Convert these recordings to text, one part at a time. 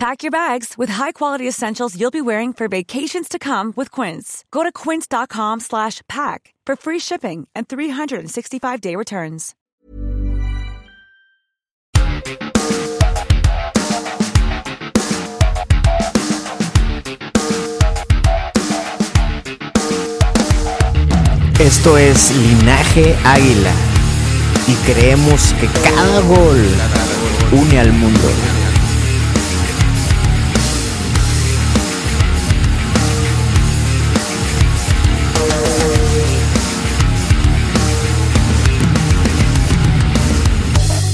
Pack your bags with high-quality essentials you'll be wearing for vacations to come with Quince. Go to quince.com slash pack for free shipping and 365-day returns. Esto es Linaje Águila y creemos que cada gol une al mundo.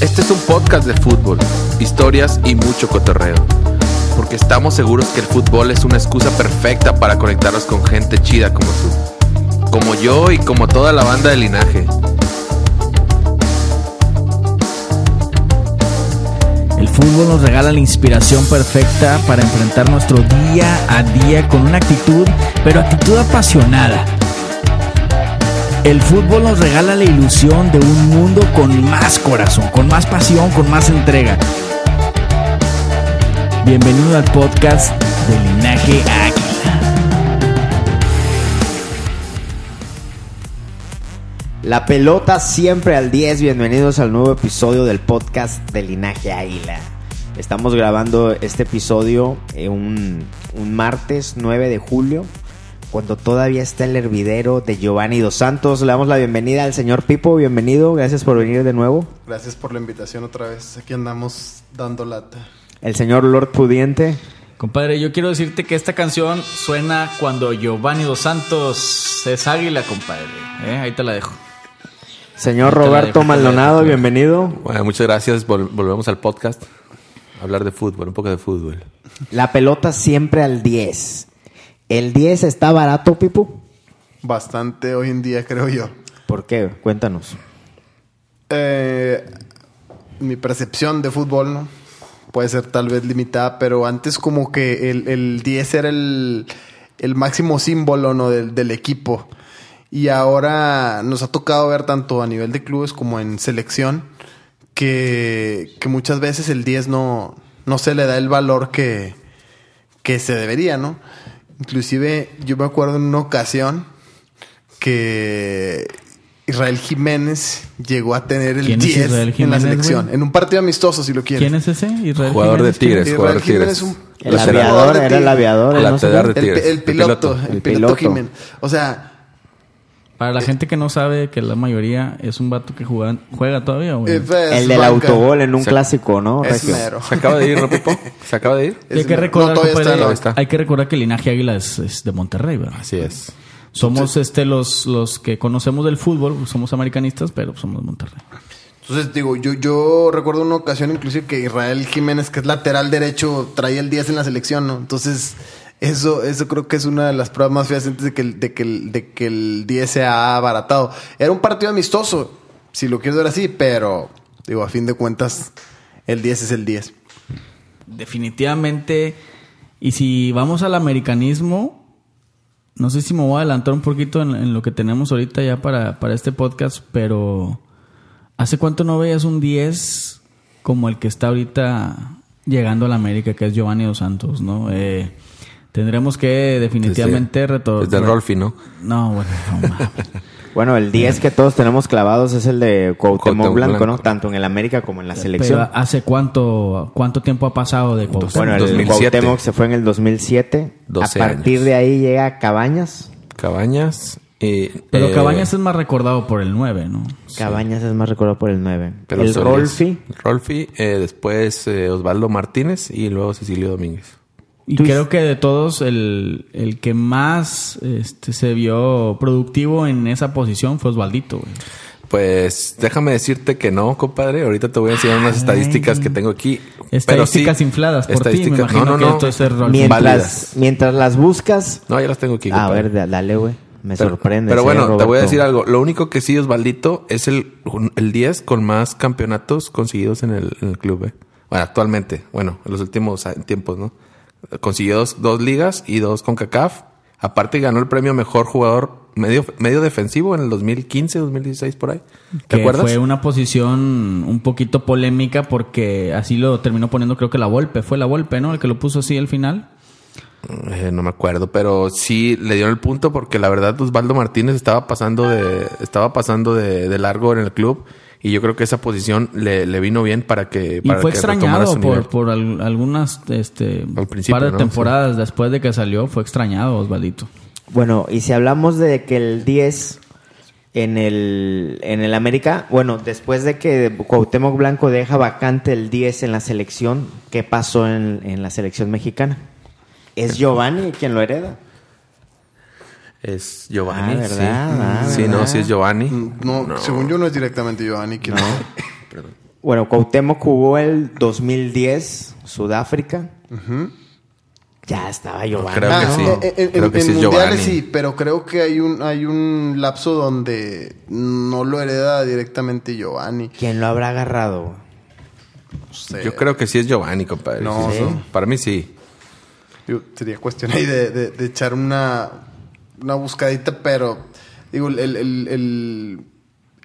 Este es un podcast de fútbol, historias y mucho cotorreo. Porque estamos seguros que el fútbol es una excusa perfecta para conectarnos con gente chida como tú. Como yo y como toda la banda de linaje. El fútbol nos regala la inspiración perfecta para enfrentar nuestro día a día con una actitud, pero actitud apasionada. El fútbol nos regala la ilusión de un mundo con más corazón, con más pasión, con más entrega. Bienvenido al podcast de Linaje Águila. La pelota siempre al 10. Bienvenidos al nuevo episodio del podcast de Linaje Águila. Estamos grabando este episodio eh, un, un martes 9 de julio, cuando todavía está el hervidero de Giovanni Dos Santos. Le damos la bienvenida al señor Pipo. Bienvenido, gracias por venir de nuevo. Gracias por la invitación otra vez. Aquí andamos dando lata. El señor Lord Pudiente. Compadre, yo quiero decirte que esta canción suena cuando Giovanni Dos Santos es águila, compadre. ¿Eh? Ahí te la dejo. Señor Roberto dejo, Maldonado, dejo. bienvenido. Bueno, muchas gracias. Vol- volvemos al podcast. Hablar de fútbol, un poco de fútbol. La pelota siempre al 10. ¿El 10 está barato, Pipo? Bastante hoy en día, creo yo. ¿Por qué? Cuéntanos. Eh, mi percepción de fútbol, ¿no? Puede ser tal vez limitada, pero antes como que el, el 10 era el, el máximo símbolo, ¿no? Del, del equipo. Y ahora nos ha tocado ver tanto a nivel de clubes como en selección que, que muchas veces el 10 no, no se le da el valor que, que se debería, ¿no? Inclusive yo me acuerdo en una ocasión que Israel Jiménez llegó a tener el ¿Quién es 10 Israel en la selección, güey? en un partido amistoso si lo quieres. ¿Quién es ese? Israel Jugador de? Tigres, jugador de Jiménez un- El aviador, era el aviador. El ¿no? lateral de El, Tigres. pi- el piloto, el, piloto. Jiménez. O sea, Para la gente que no sabe que la mayoría es un vato que juega, juega todavía, güey. El del banca. autogol en un Se- clásico, ¿no? Es mero. ¿Se acaba de ir, ¿no, Pipo? ¿Se acaba de ir? Hay que recordar, No, todavía compadre, está, todavía está. hay que recordar que el linaje águila es, es de Monterrey, ¿verdad? Así es. Somos este los, los que conocemos del fútbol, somos americanistas, pero somos de Monterrey. Entonces, digo, yo, yo recuerdo una ocasión inclusive que Israel Jiménez, que es lateral derecho, traía el 10 en la selección, ¿no? Entonces, eso, eso creo que es una de las pruebas más fehacientes de que, el- de, que de que el 10 se ha abaratado. Era un partido amistoso, si lo quieres ver así, pero, digo, a fin de cuentas, el 10 es el 10. Definitivamente, y si vamos al americanismo, no sé si me voy a adelantar un poquito en, en lo que tenemos ahorita ya para, para este podcast, pero ¿hace cuánto no veías un 10 como el que está ahorita llegando a la América, que es Giovanni Dos Santos, ¿no? Eh, tendremos que definitivamente retornar. Desde Rolfi, ¿no? No, bueno, no mames. Bueno, el 10 que todos tenemos clavados es el de Cuauhtémoc Cuauhtémoc Blanco, ¿no? Blanco. Tanto en el América como en la Pero selección. ¿hace cuánto, cuánto tiempo ha pasado de Cuauhtémoc? Bueno, el 2007. Cuauhtémoc se fue en el 2007. A 12 partir años. de ahí llega Cabañas. Cabañas. y, Pero eh, Cabañas es más recordado por el 9, ¿no? Cabañas es más recordado por el 9. pero el Rolfi. Rolfi, eh, después eh, Osvaldo Martínez y luego Cecilio Domínguez. Y creo que de todos, el, el que más este, se vio productivo en esa posición fue Osvaldito, güey. Pues déjame decirte que no, compadre. Ahorita te voy a enseñar unas estadísticas que tengo aquí. Estadísticas infladas por ti, me imagino que esto es Rolfi. Mientras, mientras las buscas. No, ya las tengo aquí. A compadre. ver, da- dale, güey. Me Pero- sorprende. Pero sí, bueno, te voy a decir algo. Lo único que sí, Osvaldito, es el, el 10 con más campeonatos conseguidos en el, en el club. ¿eh? Bueno, actualmente. Bueno, en los últimos ah, tiempos, ¿no? Consiguió dos, dos ligas y dos con CACAF. Aparte ganó el premio Mejor Jugador Medio, medio Defensivo en el 2015, 2016, por ahí. ¿Te que acuerdas? fue una posición un poquito polémica porque así lo terminó poniendo creo que la Volpe. Fue la Volpe, ¿no? El que lo puso así al final. Eh, no me acuerdo, pero sí le dieron el punto porque la verdad Osvaldo Martínez estaba pasando de estaba pasando de, de largo en el club y yo creo que esa posición le, le vino bien para que Y para fue que retomara extrañado su nivel. por, por al- algunas este, Al principio, par de ¿no? temporadas después de que salió. Fue extrañado Osvaldito. Bueno, y si hablamos de que el 10 en el, en el América, bueno, después de que Cuauhtémoc Blanco deja vacante el 10 en la selección, ¿qué pasó en, en la selección mexicana? ¿Es Giovanni quien lo hereda? Es Giovanni, Ah, ¿verdad? sí. Ah, sí, ¿verdad? no, sí es Giovanni. No, según yo no es directamente Giovanni quien Bueno, Cuauhtémoc jugó el 2010, Sudáfrica. Ya estaba Giovanni. creo que Ah, sí. en- en, Creo que en sí es mundiales Giovanni. sí, pero creo que hay un hay un lapso donde no lo hereda directamente Giovanni. ¿Quién lo habrá agarrado? No sé. Yo creo que sí es Giovanni, compadre. No, Sí, sí. no. Para mí sí. Digo, sería cuestión ahí de, de- de echar una, una buscadita, pero digo, el, el- el-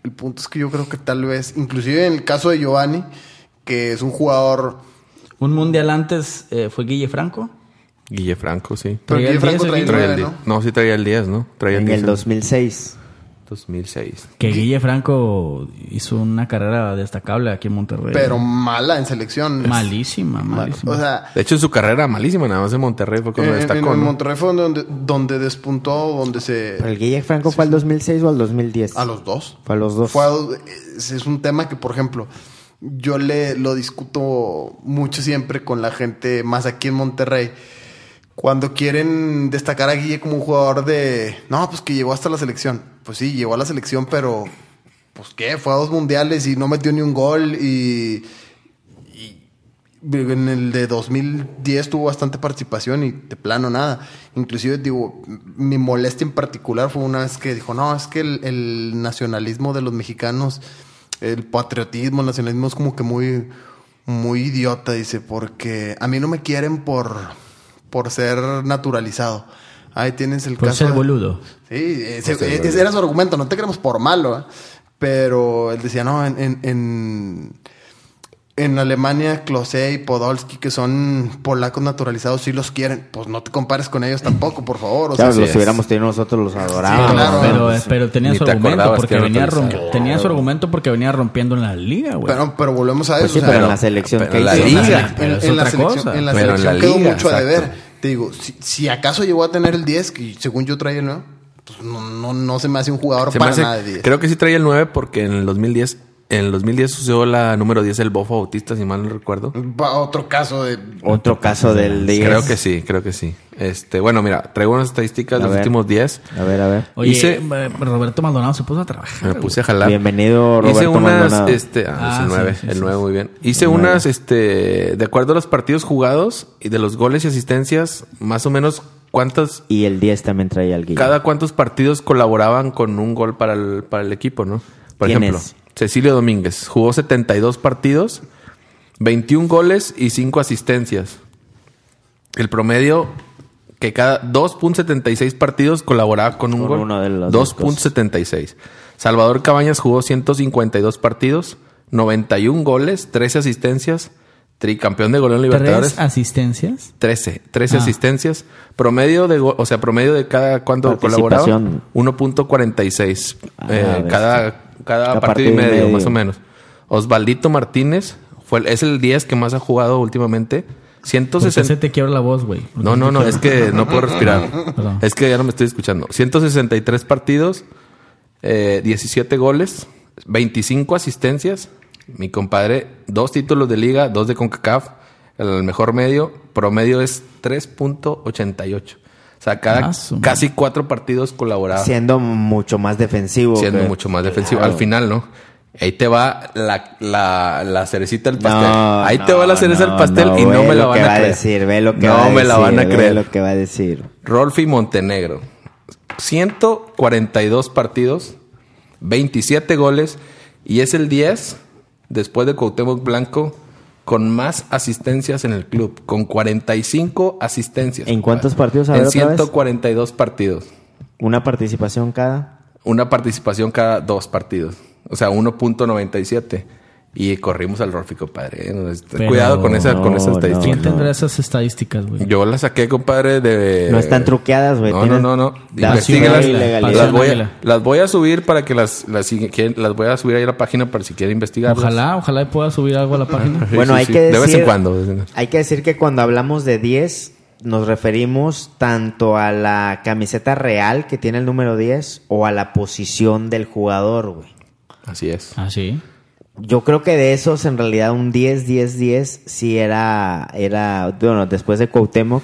el- punto es que yo creo que tal vez, inclusive en el caso de Giovanni, que es un jugador, Un mundial antes eh, fue Guille Franco. Guille Franco, sí. pero Guille Franco 10, el Traía el 9, 10. ¿no? ¿no? sí traía el 10, ¿no? Traía el En 10. el 2006. 2006. Que Guille Franco hizo una carrera destacable aquí en Monterrey. Pero mala en selección. malísima, malísima. O sea, De hecho, en su carrera malísima, nada más en Monterrey fue cuando en, destacó. en-. Monterrey fue donde, donde despuntó, donde se... ¿Pero el Guille Franco fue al 2006 o al 2010? A los dos. Fue a los dos. Fue a- es, es un tema que, por ejemplo, yo le lo discuto mucho siempre con la gente más aquí en Monterrey. Cuando quieren destacar a Guille como un jugador de, no, pues que llegó hasta la selección. Pues sí, llegó a la selección, pero, pues qué, fue a dos mundiales y no metió ni un gol y, en el de 2010 tuvo bastante participación y de plano nada. Inclusive, digo, mi molestia en particular fue una vez que dijo, no, es que el, el nacionalismo de los mexicanos, el patriotismo, el nacionalismo es como que muy, muy idiota, dice, porque a mí no me quieren por, por ser naturalizado. Ahí tienes el Por caso. ser boludo. Sí, ese, ese era su argumento, no te queremos por malo, ¿eh? pero él decía, no, en, en, en, en Alemania, Klose y Podolski, que son polacos naturalizados, sí los quieren. Pues no te compares con ellos tampoco, por favor. O Claro, sea, los hubiéramos tenido nosotros, los adorábamos. Sí, claro. pero, Pues, pero tenía su argumento porque venía, tenía su argumento porque venía rompiendo en la liga, güey. pero, pero volvemos a eso. Pues sí, o sea, pero en la selección pero que en la liga. en, la selección, en la selección quedó mucho a deber. Te digo, si, si acaso llegó a tener el 10, que según yo traía el 9, pues no, no, no se me hace un jugador Se para hace- nada de 10. creo que sí traía el 9 porque en el 2010, en el 2010 usó la número 10 el Bofo Bautista, si mal no recuerdo. Va otro caso de Otro caso del 10. Creo que sí, creo que sí. Este, bueno, mira, traigo unas estadísticas de los ver. últimos 10. A ver, a ver. Oye, hice- eh, Roberto Maldonado se puso a trabajar. Me puse a jalar. Bienvenido, Hice Roberto unas, Maldonado. este, ah, Ah, es el sí, 9, sí, el sí, 9 sí. muy bien. Hice El unas, este, de acuerdo a los partidos jugados y de los goles y asistencias, más o menos cuántos, Y el 10 también traía al Guille. cada cuántos partidos colaboraban con un gol para el, para el equipo, ¿no? Por ¿Quién ejemplo, es? Cecilio Domínguez jugó 72 partidos, 21 goles y 5 asistencias. El promedio que cada 2.76 partidos colaboraba con un Con gol. uno de los dos 2.76. Salvador Cabañas jugó 152 partidos, 91 goles, 13 asistencias, tricampeón de goleo en Libertadores. ¿Tres asistencias? 13, 13 Ah. asistencias. Promedio de, o sea, promedio de cada cuánto colaboraba, Participación. 1.46 Ah, eh, cada, cada partido, y medio, más o menos. Osvaldito Martínez fue el- es el 10 que más ha jugado últimamente. Porque 160 se te quiebra la voz, güey. No, no, no, es que no puedo respirar. Perdón. Es que ya no me estoy escuchando. 163 partidos, eh, 17 goles, 25 asistencias. Mi compadre, dos títulos de liga, dos de CONCACAF, el mejor medio, promedio es 3.88. O sea, cada Ah, casi cuatro partidos colaboraba, Siendo mucho más defensivo. siendo que- mucho más defensivo. Claro. Al final, ¿no? Ahí te va la, la, la cerecita del pastel. No, Ahí te va la cereza del no, pastel y no me la lo van a va creer. decir, ve lo que no va a me la decir, van a ve creer. lo que va a decir. Rolfi Montenegro. 142 partidos, 27 goles y es el 10 después de Cuauhtémoc Blanco con más asistencias en el club, con 45 asistencias. ¿En cuántos partidos? A ver, En otra vez. 142 partidos. Una participación cada. Una participación cada dos partidos. O sea, 1.97. Y corrimos al Rolfi, compadre. ¿eh? Pero Cuidado con esa, con esa no, estadística. ¿Quién no. tendrá esas estadísticas, güey? Yo la saqué, compadre, de... No están truqueadas, güey. No, no, no, no. Legalidad. Las voy, a, las voy a subir para que las, las, las voy a subir ahí a la página para si quieren investigar. Ojalá, ojalá pueda subir algo a la página. Sí, Bueno, sí, hay sí. que decir. De vez en cuando. Hay que decir que cuando hablamos de 10, nos referimos tanto a la camiseta real que tiene el número 10 o a la posición del jugador, güey. Así es. Ah, sí. Yo creo que de esos, en realidad, un 10, 10, 10 sí era, era, bueno, después de Cuauhtémoc,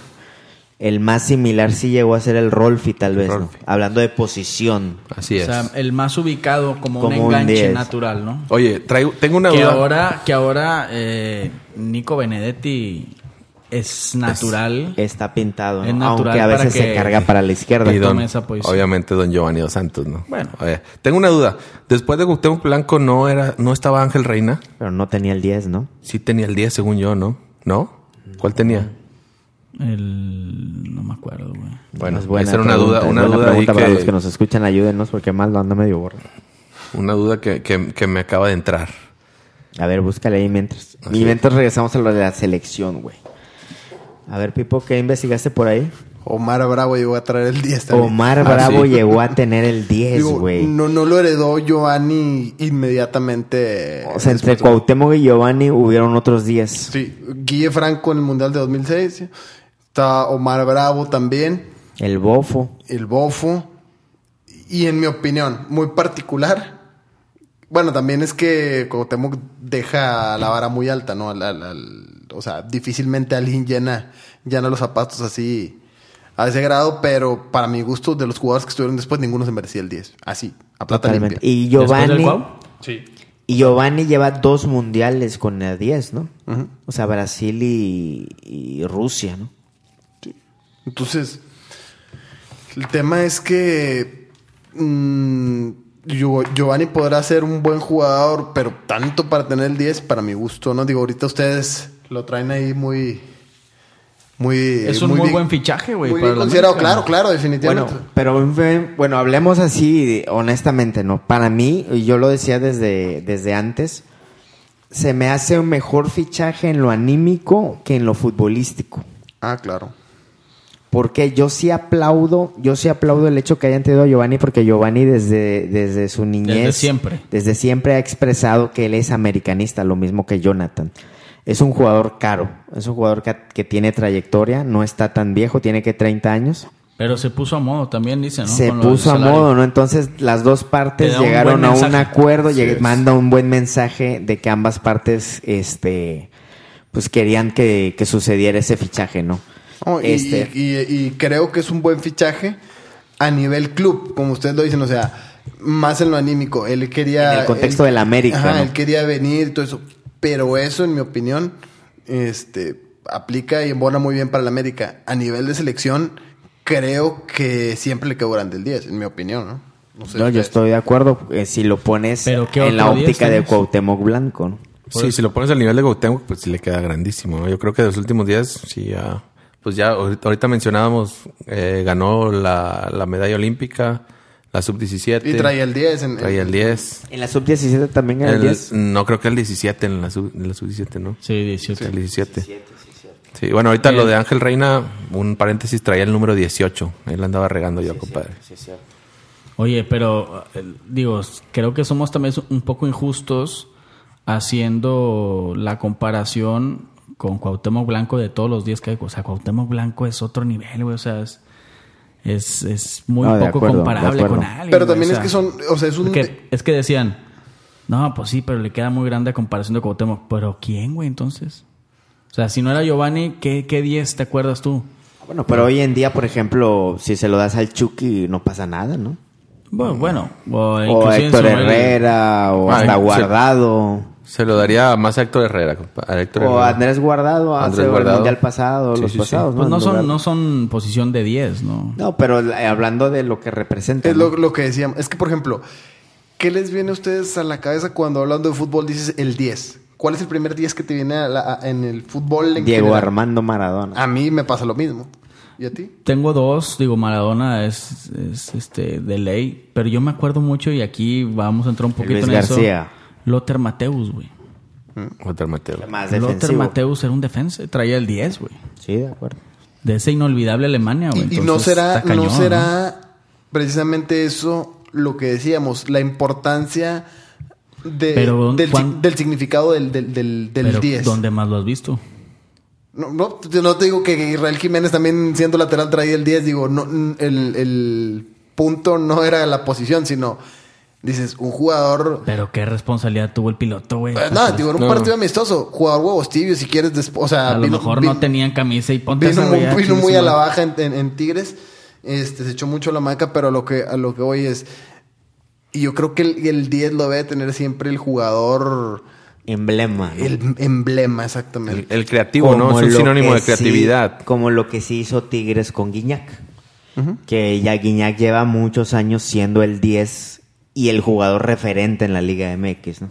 el más similar sí llegó a ser el Rolfi, tal vez, ¿no? Hablando de posición. Así O es. sea, el más ubicado como, Como un enganche 10. natural, ¿no? Oye, traigo, tengo una Que duda. ahora, que ahora eh, Nico Benedetti es natural. Está pintado, ¿no? Es natural Aunque a veces se carga para la izquierda. Y don- tome esa posición. obviamente don Giovanni Dos Santos, ¿no? Bueno. Oye, tengo una duda. Después de Cuauhtémoc Blanco no era, no estaba Ángel Reina. Pero no tenía el 10, ¿no? Sí tenía el 10 según yo, ¿no? ¿No? ¿Cuál tenía? El... No me acuerdo, güey. Bueno, Es buena esa era una pregunta, duda, una buena duda pregunta para que- los que nos escuchan, ayúdenos porque más lo anda medio borro. Una duda que, que- que me acaba de entrar. A ver, búscale ahí mientras. Y mientras regresamos a lo de la selección, güey. A ver, Pipo, ¿qué investigaste por ahí? Omar Bravo llegó a traer el 10 también. Omar Ah, Bravo sí. llegó a tener el 10, Digo, güey. no, no lo heredó Giovanni inmediatamente. O sea, entre Cuauhtémoc y Giovanni hubieron otros 10. Sí, Guille Franco en el Mundial de 2006. Está Omar Bravo también. El Bofo. El Bofo. Y en mi opinión, muy particular. Bueno, también es que Cuauhtémoc deja la vara muy alta, ¿no? Al- al- al- o sea, difícilmente alguien llena, llena los zapatos así a ese grado, pero para mi gusto, de los jugadores que estuvieron después, ninguno se merecía el 10. Así, a plata Totalmente. limpia. Y ¿Después del Giovanni. Cuau? Y Giovanni lleva dos mundiales con el 10, ¿no? O sea, Brasil y, y Rusia, ¿no? Entonces, el tema es que mm, Gio- Giovanni podrá ser un buen jugador, pero tanto para tener el 10, para mi gusto, ¿no? Digo, ahorita ustedes lo traen ahí muy... muy Es un muy buen fichaje, güey, Muy para bien considerado, América. claro, claro, definitivamente. Bueno, pero bueno, hablemos así, honestamente, ¿no? Para mí, y yo lo decía desde, desde antes, se me hace un mejor fichaje en lo anímico que en lo futbolístico. Ah, claro. Porque yo sí aplaudo, yo sí aplaudo el hecho que hayan tenido a Giovanni, porque Giovanni desde, desde su niñez. Desde siempre. Desde siempre ha expresado que él es americanista, lo mismo que Jonathan. Es un jugador caro, es un jugador que, que tiene trayectoria, no está tan viejo, tiene que 30 años. Pero se puso a modo también, dice, ¿no? Se puso a modo, ¿no? Entonces las dos Te partes un llegaron a un acuerdo, Así lleg- es. manda un buen mensaje de que ambas partes, este, pues querían que, que sucediera ese fichaje, ¿no? Y, este, y- y- y creo que es un buen fichaje a nivel club, como ustedes lo dicen, o sea, más en lo anímico. Él quería. En el contexto él- del América, Ajá, ¿no? él quería venir y todo eso. Pero eso, en mi opinión, este, aplica y embona muy bien para el América. A nivel de selección, creo que siempre le quedó grande el 10, en mi opinión, ¿no? No sé no, yo ustedes. estoy de acuerdo eh, si lo pones Pero ¿qué en la otro 10 óptica de? Cuauhtémoc Blanco, ¿no? Sí, si lo pones al nivel de Cuauhtémoc, pues sí le queda grandísimo. ¿no? Yo creo que de los últimos días, sí, ya... Pues ya, ahorita, ahorita mencionábamos, eh, ganó la, la medalla olímpica, la sub-17. Y traía el 10. En, Traía el 10. En la sub-17 también era el, El- 10. no, creo que el 17 en la sub- en la sub-17, ¿no? Sí, 18. El 17. Sí, bueno, ahorita Bien. lo de Ángel Reina, un paréntesis, traía el número 18. Él andaba regando yo, compadre. Oye, pero eh, digo, creo que somos también un poco injustos haciendo la comparación con Cuauhtémoc Blanco de todos los días que hay. O sea, Cuauhtémoc Blanco es otro nivel, güey. O sea, es, es, es muy No, poco acuerdo, comparable con alguien. Pero también o es que son, o sea, es un... porque es que decían, no, pues sí, pero le queda muy grande a comparación de Cuauhtémoc. Pero ¿quién, güey, entonces? O sea, si no era Giovanni, ¿qué, qué 10 te acuerdas tú? Bueno, pero hoy en día, por ejemplo, si se lo das al Chucky, no pasa nada, ¿no? Bueno, bueno o, O inclusive en Héctor Herrera, o Ah, hasta sí. Guardado. Se lo daría más a Héctor Herrera, a Héctor O Herrera. Andrés Guardado hace Andrés el Guardado. mundial pasado, Sí, los sí, sí. pasados. Pues no En son, no son posición de 10, ¿no? No, pero eh, hablando de lo que representa. Es ¿no? lo, lo que decíamos. Es que, por ejemplo, ¿qué les viene a ustedes a la cabeza cuando hablando de fútbol dices el 10? ¿Cuál es el primer 10 que te viene a la- a- en el fútbol? En Diego general? Armando Maradona. A mí me pasa lo mismo. ¿Y a ti? Tengo dos, digo, Maradona es, es, este de ley, pero yo me acuerdo mucho y aquí vamos a entrar un poquito Luis en García. eso. Lothar Mateus, güey. Walter Mateo. Más Lothar. Mateus era un defensa, traía el 10, güey. Sí, de acuerdo. De esa inolvidable Alemania, güey. Y, y no será, cañón, no será precisamente eso lo que decíamos, la importancia de- Pero, del, ¿cuán- sig- del significado del, del, del, del Pero, 10. ¿Dónde más lo has visto? No, no, yo no te digo que Israel Jiménez también siendo lateral traía el 10, digo, no, el, el punto no era la posición, sino dices, un jugador... Pero qué responsabilidad tuvo el piloto, güey. Eh, no, digo, era un No. partido amistoso, jugador huevos tibios si quieres después, o sea, a lo vino- mejor vino- no tenían camisa y ponte vino muy, vino a la baja en, en- en Tigres, este, se echó mucho la maca, pero a lo que, a lo que voy es, y yo creo que el, el 10 lo debe tener siempre el jugador, Emblema. ¿no? el emblema exactamente. el creativo, ¿no? Es un sinónimo de creatividad. sí- como lo que sí hizo Tigres con Guiñac. Que ya Guiñac lleva muchos años siendo el 10 y el jugador referente en la Liga MX, ¿no?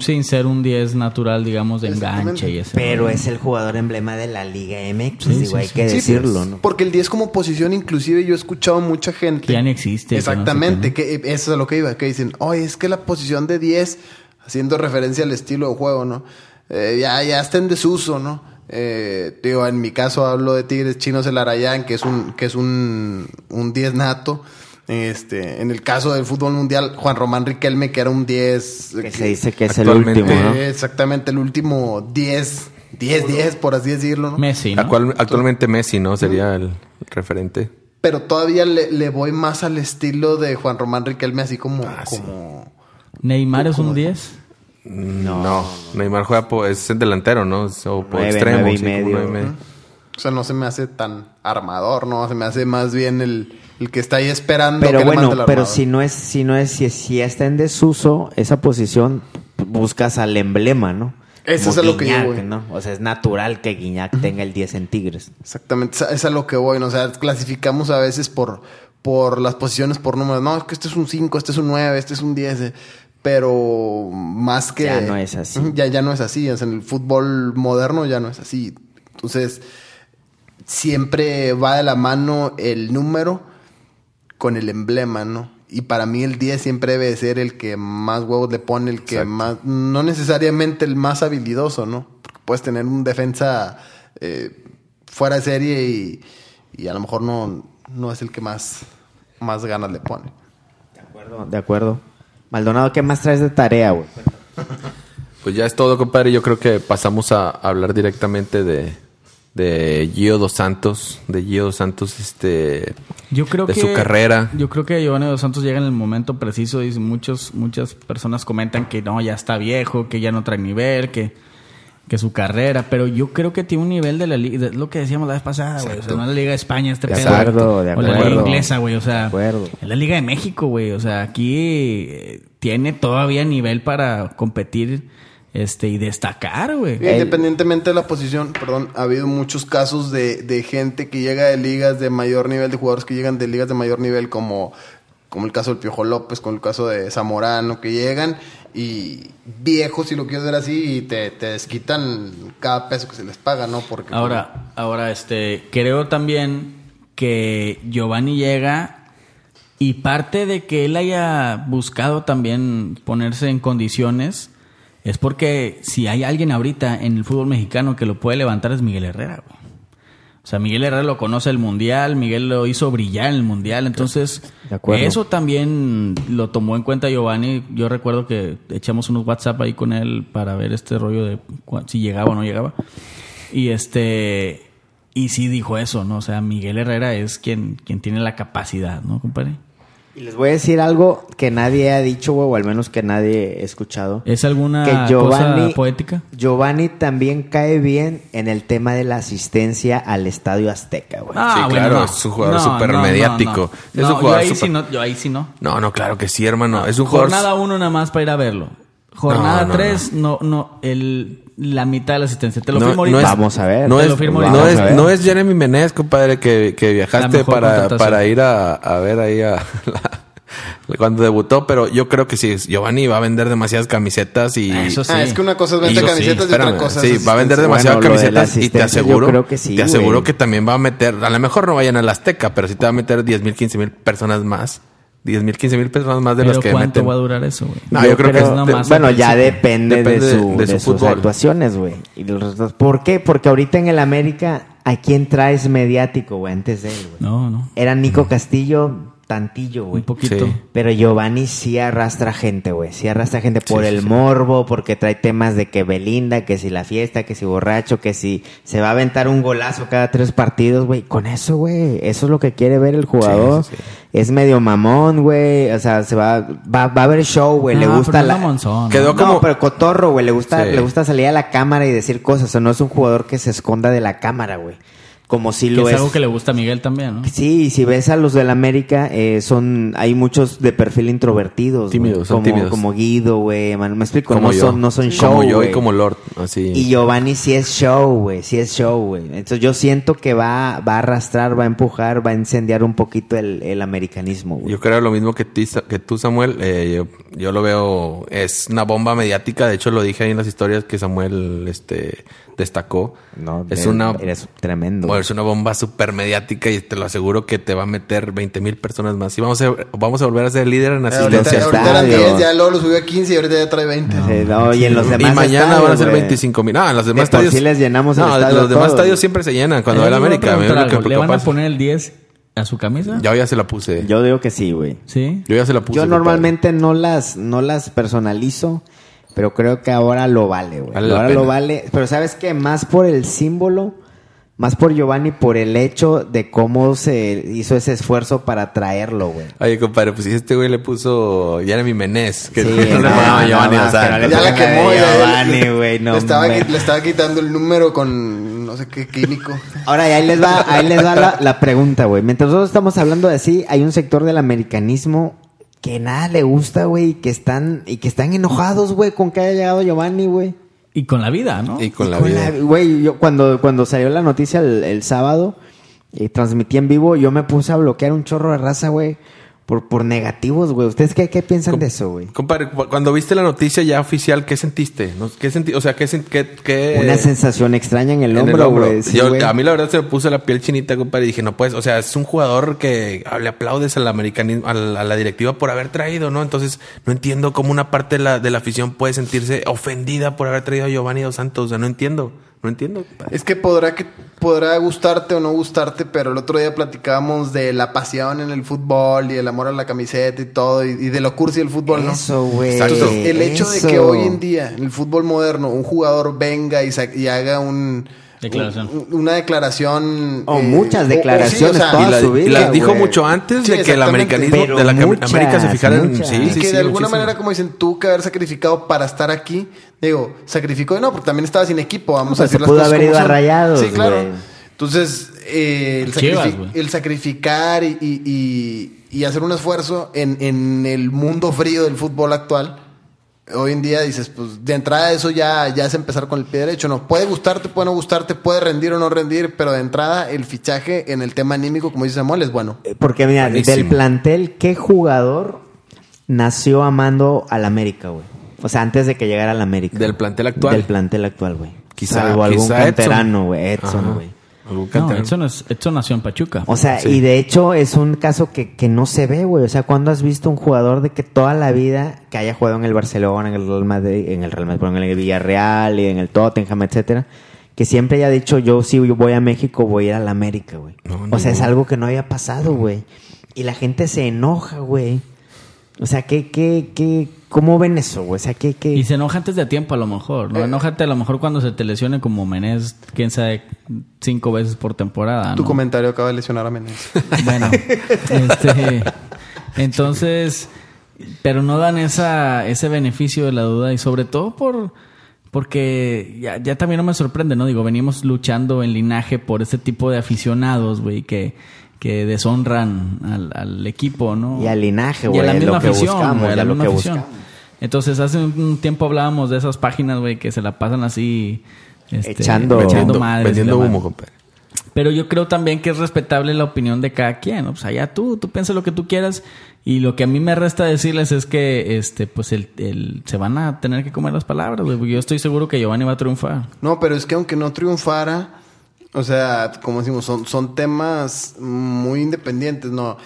Sin ser un 10 natural, digamos, de enganche y ese. Pero es el jugador emblema de la Liga MX, Sí, digo, sí, hay sí. que Sí, decirlo, pues, ¿no? Porque el 10 como posición, inclusive yo he escuchado mucha gente. Que ya ni existe. que no sé Exactamente, que eso es a lo que iba, que dicen, oye, es que la posición de 10, haciendo referencia al estilo de juego, ¿no? Eh, ya, ya está en desuso, ¿no? Eh, digo, en mi caso hablo de Tigres Chinos el Arayán, que es un, que es un, un 10 nato. Este, en el caso del fútbol mundial, Juan Román Riquelme, que era un 10. Que se dice que es el último, ¿no? eh, Exactamente, el último 10, 10, 10, por así decirlo, no. ¿no? Messi, ¿no? Actual- actualmente Messi, ¿no? Sería el, referente. Pero todavía le, le voy más al estilo de Juan Román Riquelme, así como, Ah, sí. como Neymar es un 10. No. Neymar juega po- es el delantero, ¿no? O por extremo. nueve y sí, como medio. nueve y medio. O sea, no se me hace tan armador, ¿no? Se me hace más bien el, el que está ahí esperando Pero que le bueno, mande pero si no es, si no es, si, si está en desuso, esa posición buscas al emblema, ¿no? Eso Como es a lo que yo voy. ¿no? O sea, es natural que Guiñac tenga el 10 en Tigres. Exactamente, es a- lo que voy, ¿no? O sea, clasificamos a veces por, por las posiciones, por números. No, es que este es un 5, este es un 9, este es un 10. eh. Pero más que... Ya no es así. Ya, ya no es así. O sea, en el fútbol moderno ya no es así. Entonces, siempre va de la mano el número con el emblema, ¿no? Y para mí el 10 siempre debe ser el que más huevos le pone, el que Exacto. más... No necesariamente el más habilidoso, ¿no? Porque puedes tener un defensa eh, fuera de serie y, y a lo mejor no, no es el que más, más ganas le pone. De acuerdo, de acuerdo. Maldonado, ¿qué más traes de tarea, güey? Pues ya es todo, compadre. Yo creo que pasamos a hablar directamente de, de Gio Dos Santos. De Gio Dos Santos, este. Yo creo de que su carrera. Yo creo que Giovanni Dos Santos llega en el momento preciso y muchos muchas personas comentan que no, ya está viejo, que ya no trae nivel, que que su carrera, pero yo creo que tiene un nivel de la liga, es lo que decíamos la vez pasada, güey, o sea, no es la liga de España este De pedo, acuerdo, de o la liga acuerdo. inglesa, güey, o sea, De acuerdo. es la liga de México, güey, o sea, aquí eh, tiene todavía nivel para competir este y destacar, güey. Independientemente de la posición, perdón, ha habido muchos casos de, de gente que llega de ligas de mayor nivel, de jugadores que llegan de ligas de mayor nivel, como, como el caso del Piojo López, como el caso de Zamorano, que llegan y viejos, si lo quieres ver así, y te, te desquitan cada peso que se les paga, ¿no? Porque Ahora, ahora, este, creo también que Giovanni llega y parte de que él haya buscado también ponerse en condiciones es porque si hay alguien ahorita en el fútbol mexicano que lo puede levantar es Miguel Herrera, güey. O sea, Miguel Herrera lo conoce el Mundial, Miguel lo hizo brillar en el Mundial, entonces De eso también lo tomó en cuenta Giovanni. Yo recuerdo que echamos unos WhatsApp ahí con él para ver este rollo de si llegaba o no llegaba. Y este y sí dijo eso, ¿no? O sea, Miguel Herrera es quien quien tiene la capacidad, ¿no, compadre? Y les voy a decir algo que nadie ha dicho, güey, o al menos que nadie ha escuchado. ¿Es alguna que Giovanni, cosa poética? Giovanni también cae bien en el tema de la asistencia al Estadio Azteca, güey. Ah, Sí, claro, es un jugador súper mediático. Es un No, jugador yo ahí sí no, yo ahí sí no. No, no, claro que sí, hermano. es un Por jugador. nada uno nada más para ir a verlo. Jornada No, no, 3, no, no, el, la mitad de la asistencia. Te lo No- firmo no ahorita. es- Vamos a ver. No Te es, lo firmo no, es, a ver. no es Jeremy Menez, compadre, que, que viajaste para, para ir a, a ver ahí a la- cuando debutó, pero yo creo que sí, Giovanni va a vender demasiadas camisetas y... Eso sí. Ah, es que una cosa es vender sí, camisetas y otra cosa sí, es va a vender demasiadas Bueno, de camisetas y te aseguro, creo que sí, te aseguro güey. que también va a meter, a lo mejor no vayan a la Azteca, pero sí te va a meter 10 mil, 15 mil personas más. 10 mil, 15 mil personas más de las que ¿cuánto meten. va a durar eso, güey? No, yo, creo, que es nomás bueno, ya depende, Depende de, de- su- de de su sus actuaciones, güey. Y los resultados. ¿Por qué? Porque ahorita en el América, ¿a quién traes mediático, güey? Antes de él, güey. No, no. Era Nico Castillo, tantillo, güey. Un poquito. Sí. Pero Giovanni sí arrastra gente, güey. Sí arrastra gente por Sí, el sí, sí. morbo, porque trae temas de que Belinda, que si la fiesta, que si borracho, que si se va a aventar un golazo cada tres partidos, güey. Con eso, güey. Eso es lo que quiere ver el jugador. Sí, sí, sí. Es medio mamón, güey. O sea, se va, va, va a ver show, güey. Le gusta pero la. no Monzón, ¿no? Quedó No, como- pero cotorro, güey. Le gusta, Sí. le gusta salir a la cámara y decir cosas. O sea, no es un jugador que se esconda de la cámara, güey. Como si Que lo es es. algo que le gusta a Miguel también, ¿no? Sí, y si ves a los del América, eh, son, hay muchos de perfil introvertidos. Tímidos, son como, tímidos. Como Guido, güey. man, Me explico, como no yo. son, no son show. Como yo y como Lord, así. Y Giovanni sí es show, güey. Sí es show, güey. Entonces yo siento que va, va a arrastrar, va a empujar, va a incendiar un poquito el, el americanismo, güey. Yo creo lo mismo que, ti- que tú, Samuel. Eh, yo, yo lo veo, es una bomba mediática. De hecho, lo dije ahí en las historias que Samuel este, destacó. No, es eres- una, Eres tremendo. bueno, es una bomba súper mediática y te lo aseguro que te va a meter 20 mil personas más. Y vamos a, vamos a volver a ser líder en Eh, Ahorita, asistencia. ahorita eran Estadios. 10, ya luego lo subió a 15 y ahorita ya trae 20. Sí, no, y en los Y demás mañana estadios, van a ser güey. 25 mil. No, en los demás De estadios. sí les llenamos el no, estadio los demás todos, estadios siempre se llenan cuando Yo va a América. Me algo. ¿Le van a poner el 10 a su camisa? Yo ya se la puse. Yo, Yo digo que sí, güey. Sí. ya se la puse. Yo normalmente no las, no las personalizo, pero creo que ahora lo vale, güey. Vale ahora lo vale. Pero ¿sabes qué? Más por el símbolo, más por Giovanni, por el hecho de cómo se hizo ese esfuerzo para traerlo, güey. Oye, compadre, pues si este güey le puso Jeremy Menez, que Sí, no, le no, Giovanni no, no le Ya la quemó. Giovanni, güey, no, le, estaba, le estaba quitando el número con no sé qué químico. Ahora, y ahí les va, ahí les va la, la pregunta, güey. Mientras nosotros estamos hablando de así, hay un sector del americanismo que nada le gusta, güey, y que están, y que están enojados, güey, con que haya llegado Giovanni, güey. Y con la vida, ¿no? Y con Y la con vida. la- Güey, yo cuando, cuando salió la noticia el, el sábado y transmití en vivo, yo me puse a bloquear un chorro de raza, güey, por, por negativos, güey. ¿Ustedes qué, qué piensan de eso, güey? Compadre, cu- cuando viste la noticia ya oficial, ¿qué sentiste? ¿Qué senti o sea, ¿qué, qué, qué- Una sensación extraña en el en el hombro, güey. Sí, Yo- güey. a mí la verdad se me puso la piel chinita, compadre, y dije, no puedes, o sea, es un jugador que ah, le aplaudes al americanismo, al- a la directiva por haber traído, ¿no? Entonces, no entiendo cómo una parte de la, de la afición puede sentirse ofendida por haber traído a Giovanni Dos Santos, o sea, no entiendo, no entiendo. Es que podrá que podrá gustarte o no gustarte, pero el otro día platicábamos de la pasión en el fútbol y el amor a la camiseta y todo, y, y de lo cursi del fútbol, ¿no? Eso, güey. Entonces, el hecho de que hoy en día, en el fútbol moderno, un jugador venga y, y haga un... Declaración. un- una declaración... O eh, muchas o- o declaraciones, sí, o sea, toda y, la- su vida, y las dijo mucho antes Sí, de que el americanismo, Pero de la que muchas, América se fijara en... muchas. Sí, y sí, que sí, de alguna muchísimo. manera, como dicen, tuvo que haber sacrificado para estar aquí. Digo, sacrificó, no, porque también estaba sin equipo, vamos a pues se decir las pudo cosas haber ido a. Rayados, Sí, claro. Entonces, eh, el, Chivas, el sacrificar y, y- y- y hacer un esfuerzo en, en el mundo frío del fútbol actual, hoy en día dices, pues de entrada eso ya, ya es empezar con el pie derecho. No, puede gustarte, puede no gustarte, puede rendir o no rendir, pero de entrada el fichaje en el tema anímico, como dice Samuel, es bueno. Porque mira, Buenísimo. del plantel, ¿qué jugador nació amando al América, güey? O sea, antes de que llegara al América. Del plantel actual. Del plantel actual, güey. Quizá- Salvo algún quizá canterano, güey. Edson, güey. Algún No. Edson, es- Edson nació en Pachuca. O sea, Sí. y de hecho es un caso que, que no se ve, güey. O sea, cuando has visto un jugador de que toda la vida que haya jugado en el Barcelona, en el Real Madrid, en el Real Madrid, en el Villarreal y en el Tottenham, etcétera, que siempre haya dicho yo si yo voy a México voy a ir a la América, güey. No, no, o sea, es algo que no había pasado, güey. Y la gente se enoja, güey. O sea, ¿qué, qué, qué, cómo ven eso, güey? O sea, ¿qué, qué? Y se enoja antes de tiempo a lo mejor, Eh. ¿no? Enójate a lo mejor cuando se te lesione como Menés, quién sabe, cinco veces por temporada, Tu ¿no? comentario acaba de lesionar a Menez. Bueno, este, entonces, pero no dan esa, ese beneficio de la duda y sobre todo por, porque ya, ya también no me sorprende, ¿no? Digo, venimos luchando en linaje por este tipo de aficionados, güey, que, que deshonran al, al equipo, ¿no? Y al linaje, Y a güey, la misma afición, güey, a la misma afición. Entonces, hace un tiempo hablábamos de esas páginas, güey, que se la pasan así... este, Echando- Vendiendo, madres vendiendo humo, compadre. Pero yo creo también que es respetable la opinión de cada quien. ¿no? Pues allá tú, tú piensa lo que tú quieras. Y lo que a mí me resta decirles es que este, pues el, el- se van a tener que comer las palabras, yo estoy seguro que Giovanni va a triunfar. No, pero es que aunque no triunfara, o sea, como decimos, son, son temas muy independientes, ¿no?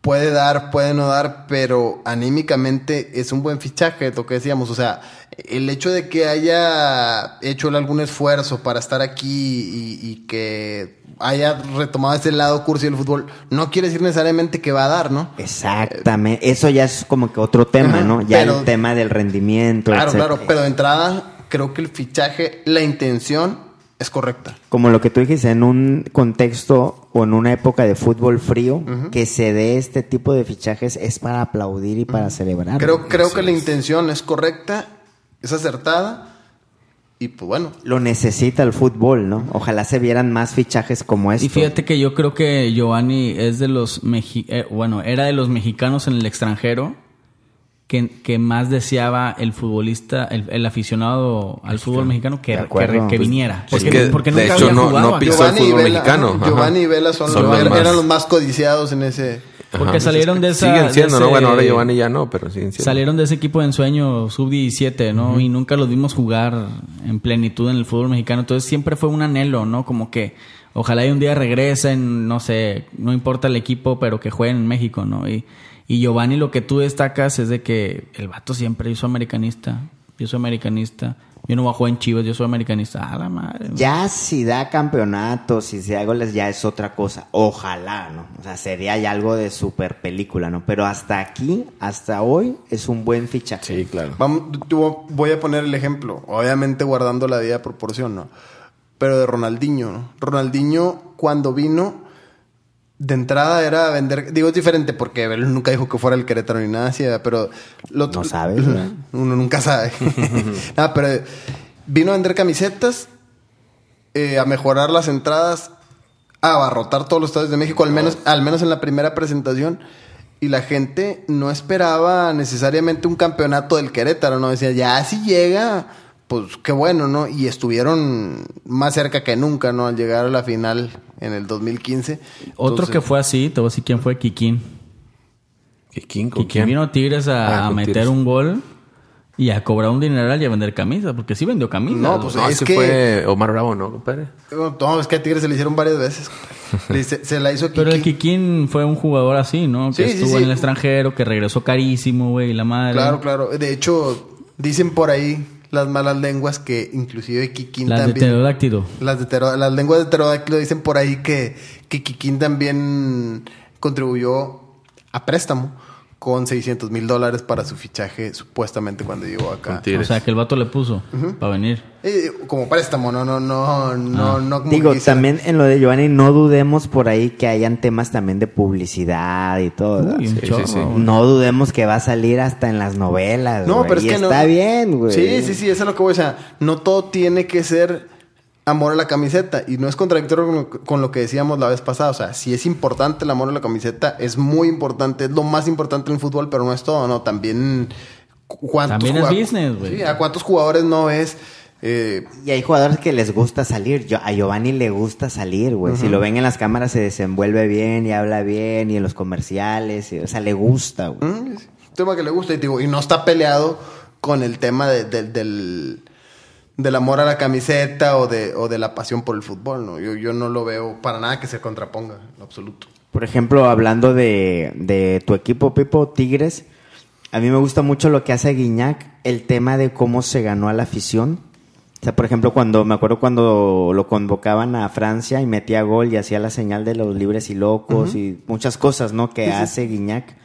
Puede dar, puede no dar, pero anímicamente es un buen fichaje, lo que decíamos. O sea, el hecho de que haya hecho algún esfuerzo para estar aquí y, y que haya retomado ese lado cursi del fútbol, no quiere decir necesariamente que va a dar, ¿no? Exactamente. Eso ya es como que otro tema, ¿no? Ya pero- el tema del rendimiento. Claro, etcétera. claro, pero de entrada creo que el fichaje, la intención es correcta. Como lo que tú dijiste, en un contexto o en una época de fútbol frío, que se dé este tipo de fichajes es para aplaudir y para celebrar. Creo, creo que la intención es correcta, es acertada y pues bueno. Lo necesita el fútbol, ¿no? Ojalá se vieran más fichajes como este. Y fíjate que yo creo que Giovanni es de los mexi eh, bueno, era de los mexicanos en el extranjero que, que más deseaba el futbolista, el, el aficionado al fútbol mexicano que, De que, Pues, viniera. Porque, que, porque de nunca hecho, había no- jugado no pisó el fútbol Vela, mexicano. Giovanni y Vela son, Son los- los eran, los más codiciados en ese. Porque Ajá. salieron de esa... Siguen siendo, de ¿no? Bueno, ahora Giovanni ya no, pero siguen siendo. Salieron de ese equipo de ensueño sub-17, ¿no? Y nunca los vimos jugar en plenitud en el fútbol mexicano. Entonces siempre fue un anhelo, ¿no? Como que ojalá y un día regresen, no sé, no importa el equipo, pero que jueguen en México, ¿no? Y, y Giovanni lo que tú destacas es de que el vato siempre hizo americanista. Yo soy americanista. Yo no voy a jugar en Chivas, yo soy americanista. A la madre. Ya si da campeonatos, si se da goles, ya es otra cosa. Ojalá, ¿no? O sea, sería ya algo de super película, ¿no? Pero hasta aquí, hasta hoy, es un buen fichaje. Sí, claro. Vamos, voy a poner el ejemplo, obviamente guardando la debida proporción, ¿no? Pero de Ronaldinho, ¿no? Ronaldinho cuando vino, de entrada era vender, digo es diferente porque él nunca dijo que fuera el Querétaro ni nada así, pero lo, No sabes, ¿verdad? uno nunca sabe. Nada, pero vino a vender camisetas, eh, a mejorar las entradas, a abarrotar todos los estadios de México, al menos, al menos en la primera presentación. Y la gente no esperaba necesariamente un campeonato del Querétaro, ¿no? Decía, ya si llega, pues qué bueno, ¿no? Y estuvieron más cerca que nunca, ¿no? Al llegar a la final en el 2015. Otro que fue así, te voy a decir quién fue, Kikín. ¿Quién con Kikín quién? vino a Tigres a, Ah, a meter Tigres. un gol y a cobrar un dineral y a vender camisas, porque sí vendió camisas. No, pues, No, es ese que- fue Omar Bravo, ¿no, compadre? No, es que a Tigres se le hicieron varias veces. Se, se la hizo Pero el. Kikín fue un jugador así, ¿no? Que Sí, estuvo sí. en el extranjero, que regresó carísimo, güey, la madre. Claro, claro. De hecho, dicen por ahí las malas lenguas que inclusive Kikín Las de también... pterodáctilo. Las, de ptero- las lenguas de pterodáctilo dicen por ahí que, que Kikín también contribuyó a préstamo con 600 mil dólares para su fichaje supuestamente cuando llegó acá. O sea, que el vato le puso para venir. Eh, como préstamo, no, no, no, no, no como Digo, que también en lo de Giovanni, no dudemos por ahí que hayan temas también de publicidad y todo. No dudemos que va a salir hasta en las novelas. No, pero es y que no. está bien, güey. Sí, sí, sí, eso es lo que voy a decir. No todo tiene que ser amor a la camiseta. Y no es contradictorio con lo, con lo que decíamos la vez pasada. O sea, si es importante el amor a la camiseta, es muy importante, es lo más importante en el fútbol, pero no es todo, ¿no? También. cu- ¿cuántos También es business, güey. Sí, ¿a cuántos jugadores no es? eh, Y hay jugadores que les gusta salir. Yo, a Giovanni le gusta salir, güey. Si lo ven en las cámaras se desenvuelve bien y habla bien y en los comerciales. y- o sea, le gusta, güey. ¿Mm? Tema que le gusta y, digo, y no está peleado con el tema de- de- del, del amor a la camiseta o de, o de la pasión por el fútbol, ¿no? Yo, yo no lo veo para nada que se contraponga, en absoluto. Por ejemplo, hablando de, de tu equipo, Pipo, Tigres, a mí me gusta mucho lo que hace Guiñac, el tema de cómo se ganó a la afición. O sea, por ejemplo, cuando me acuerdo cuando lo convocaban a Francia y metía gol y hacía la señal de los libres y locos y muchas cosas, ¿no? Que hace Guiñac.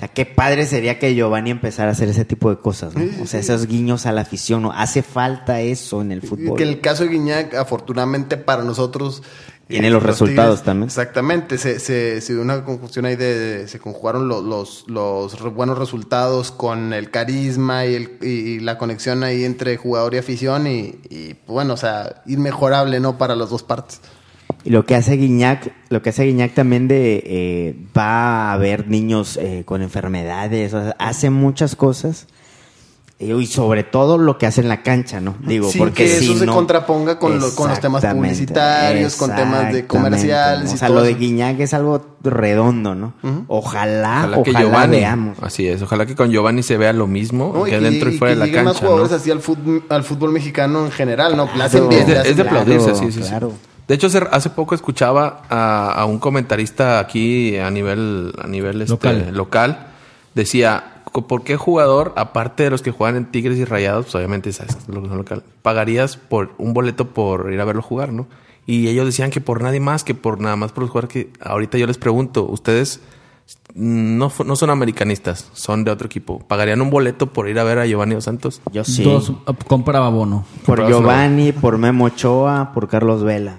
O sea, qué padre sería que Giovanni empezara a hacer ese tipo de cosas, ¿no? Sí, sí, o sea, sí. esos guiños a la afición, ¿no? Hace falta eso en el fútbol. Que el caso de Guiñac, afortunadamente para nosotros... Tiene los resultados también. Exactamente, se, se, se dio una conjunción ahí de... Se conjugaron lo- los, los, re- buenos resultados con el carisma y, el, y la conexión ahí entre jugador y afición y, y, bueno, o sea, inmejorable, ¿no? Para las dos partes. Y lo que hace Guiñac, lo que hace Guiñac también de eh, va a haber niños eh, con enfermedades, o sea, hace muchas cosas Y sobre todo lo que hace en la cancha, ¿no? Digo, Sin porque que si eso se no- contraponga con lo- con los temas publicitarios, con temas de comerciales O sea, todo lo de. Guiñac es algo redondo, ¿no? Ojalá, Ojalá, ojalá, que Giovanni. veamos. Así es. Ojalá que con Giovanni se vea lo mismo. ¿no? que y dentro y, y fuera de la lleguen más cancha. jugadores ¿no? así al fútbol, al fútbol mexicano en general, ¿no? Hacen Claro. bien. Es de, es de aplaudirse, sí, sí, sí. claro. De hecho, hace, poco escuchaba a, a un comentarista aquí a nivel, a nivel este, Local. local. Decía, ¿por qué jugador, aparte de los que juegan en Tigres y Rayados, pues obviamente sabes lo que son local, pagarías por un boleto por ir a verlo jugar, ¿no? Y ellos decían que por nadie más, que por nada más por los jugadores que ahorita yo les pregunto, ustedes no, no son americanistas, son de otro equipo. ¿Pagarían un boleto por ir a ver a Giovanni Dos Santos? Yo sí. Dos, ah, compraba bono. por Giovanni, por Memo Ochoa, por Carlos Vela.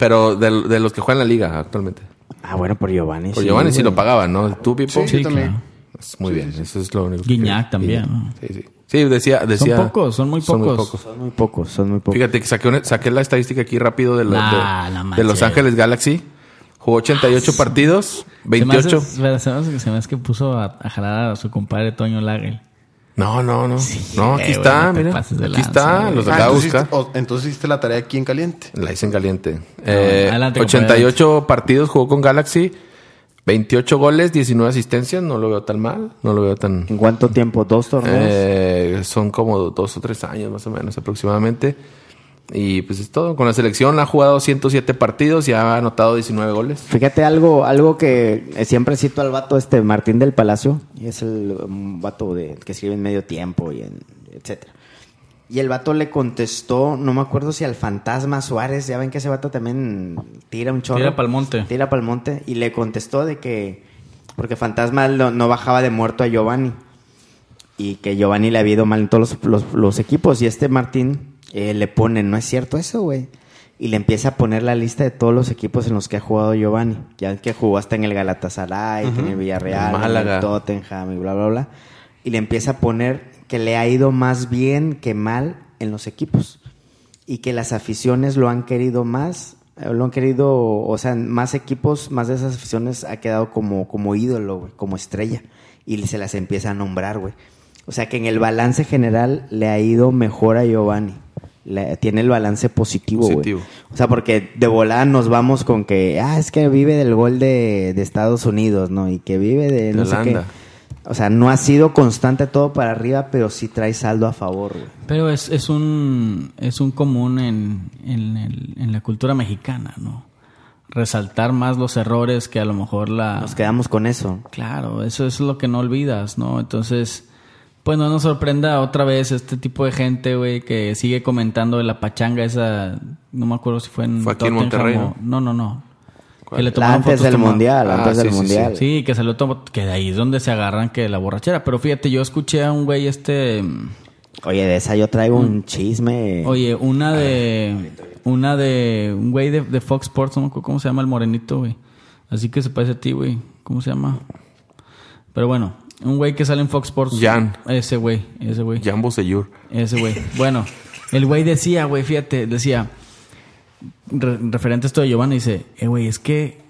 Pero de, de los que juegan la liga actualmente. Ah, bueno, por Giovanni. Por Giovanni sí lo pagaban, ¿no? ¿Tú, Pipo? Sí, Sí, también. claro. Es muy bien, eso es lo único. que- Guiñac también, Guiñac. ¿no? Sí, sí. Sí, decía, decía. Son pocos, son muy pocos. Son muy pocos, son muy pocos. Fíjate que saqué, una- saqué la estadística aquí rápido de, la- Nah, de- no de. Los Ángeles Galaxy. Jugó 88 partidos, Se me hace- 28. espera, Se me hace, se me hace que puso a, a jalar a su compadre Toño Lagel. No, no, no. no, aquí está, no mira. Aquí lanza, está, güey. los Ah, de entonces, buscar. hiciste, o- entonces hiciste la tarea aquí en caliente. La hice en caliente. Eh, adelante, 88 partidos jugó con Galaxy, 28 goles, 19 asistencias. No lo veo tan mal, no lo veo tan. ¿En cuánto tiempo? ¿Dos torneos? Eh, son como dos o tres años más o menos aproximadamente. Y pues es todo. Con la selección ha jugado 107 partidos y ha anotado 19 goles. Fíjate algo, algo que siempre cito al vato este Martín del Palacio, y es el um, vato de, que escribe en medio tiempo y en etcétera. Y el vato le contestó, no me acuerdo si al fantasma Suárez, ya ven que ese vato también tira un chorro. Tira pa'l monte. Tira pa'l monte. Y le contestó de que, porque fantasma no, no bajaba de muerto a Giovanni. Y que Giovanni le había ido mal en todos los, los- los equipos. Y este Martín eh, le pone, no es cierto eso, güey. Y le empieza a poner la lista de todos los equipos en los que ha jugado Giovanni. Ya que jugó hasta en el Galatasaray, en el Villarreal, En en Málaga. el Tottenham y bla, bla, bla. Y le empieza a poner que le ha ido más bien que mal en los equipos. Y que las aficiones lo han querido más, eh, lo han querido, o sea, más equipos, más de esas aficiones ha quedado como, como ídolo, güey, como estrella. Y se las empieza a nombrar, güey. O sea que en el balance general le ha ido mejor a Giovanni. Tiene el balance positivo, güey. Positivo. O sea, porque de volada nos vamos con que, ah, es que vive del gol de, de Estados Unidos, ¿no? Y que vive de no sé qué. Holanda. O sea, no ha sido constante todo para arriba, pero sí trae saldo a favor, güey. Pero es, es un es un común en, en, el- en la cultura mexicana, ¿no? Resaltar más los errores que a lo mejor la... Nos quedamos con eso. Claro, eso es lo que no olvidas, ¿no? Entonces, pues no nos sorprenda otra vez este tipo de gente, güey, que sigue comentando de la pachanga esa... No me acuerdo si fue en... Fue aquí en Monterrey, o- No, no, no. Que le tomaron antes fotos del mundial, Ah, antes sí, del sí, sí. mundial. Sí, que se lo tomó... Que de ahí es donde se agarran que la borrachera. Pero fíjate, yo escuché a un güey este... Oye, de esa yo traigo un chisme. Oye, una de. Una de. Un güey de, de Fox Sports, no me acuerdo cómo se llama el morenito, güey. Así que se parece a ti, güey. ¿Cómo se llama? Pero bueno, un güey que sale en Fox Sports. Jan. Ese güey, ese güey. Jambo Seyur. Ese güey. Bueno, el güey decía, güey, fíjate, decía. re- referente a esto de Giovanni, dice: Eh, güey, es que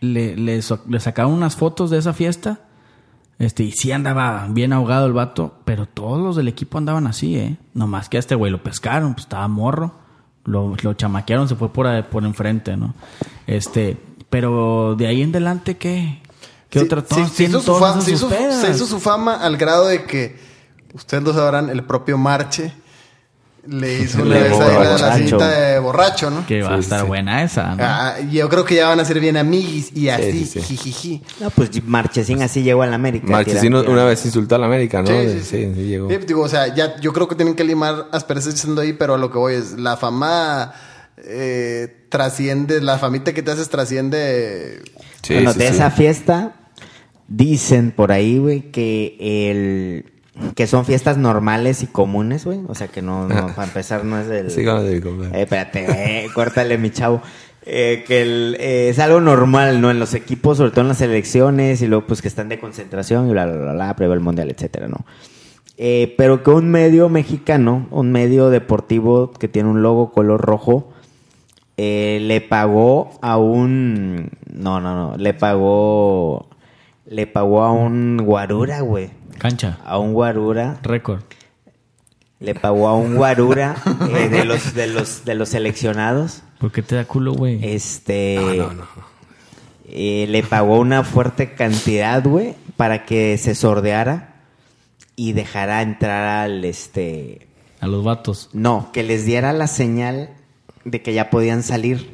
le, le, so- le sacaron unas fotos de esa fiesta. Este, y sí andaba bien ahogado el vato, pero todos los del equipo andaban así, ¿eh? Nomás que a este güey lo pescaron, pues estaba morro. Lo, lo chamaquearon, se fue por, por enfrente, ¿no? Este, pero de ahí en adelante, ¿qué? ¿Qué Sí, otra? sí, Todos se, hizo su se hizo- se hizo fama al grado de que ustedes lo sabrán, el propio Marche le hizo una vez ahí la, la cinta de borracho, ¿no? Que va a estar sí. buena esa, ¿no? Ah, yo creo que ya van a ser bien amiguis y así, sí, sí. jijiji. No, pues Marchesín así llegó al América. Marchesín Tira- tira- una vez insultó a la América, ¿no? Sí, sí, sí. sí, llegó. Sí, digo, o sea, ya, yo creo que tienen que limar asperezas diciendo ahí, pero a lo que voy es, la fama eh, trasciende, la famita que te haces trasciende... Sí, bueno, sí, de sí. esa fiesta dicen por ahí, güey, que el que son fiestas normales y comunes, güey. O sea, que no, no, para empezar no es el... Sí, güey. Eh, espérate, eh, córtale, mi chavo. Eh, que el- eh, es algo normal, ¿no? En los equipos, sobre todo en las selecciones, y luego pues que están de concentración y bla, bla, bla, bla, previo al mundial, etcétera, ¿no? Eh, pero que un medio mexicano, un medio deportivo que tiene un logo color rojo, le pagó a un... No, no, no, le pagó... Le pagó a un guarura, güey. Cancha. A un guarura Récord. le pagó a un guarura eh, de los de los de los seleccionados. ¿Por qué te da culo, güey? Este No, no, no. eh, le pagó una fuerte cantidad, güey, para que se sordeara y dejara entrar al este A los vatos. no, que les diera la señal de que ya podían salir.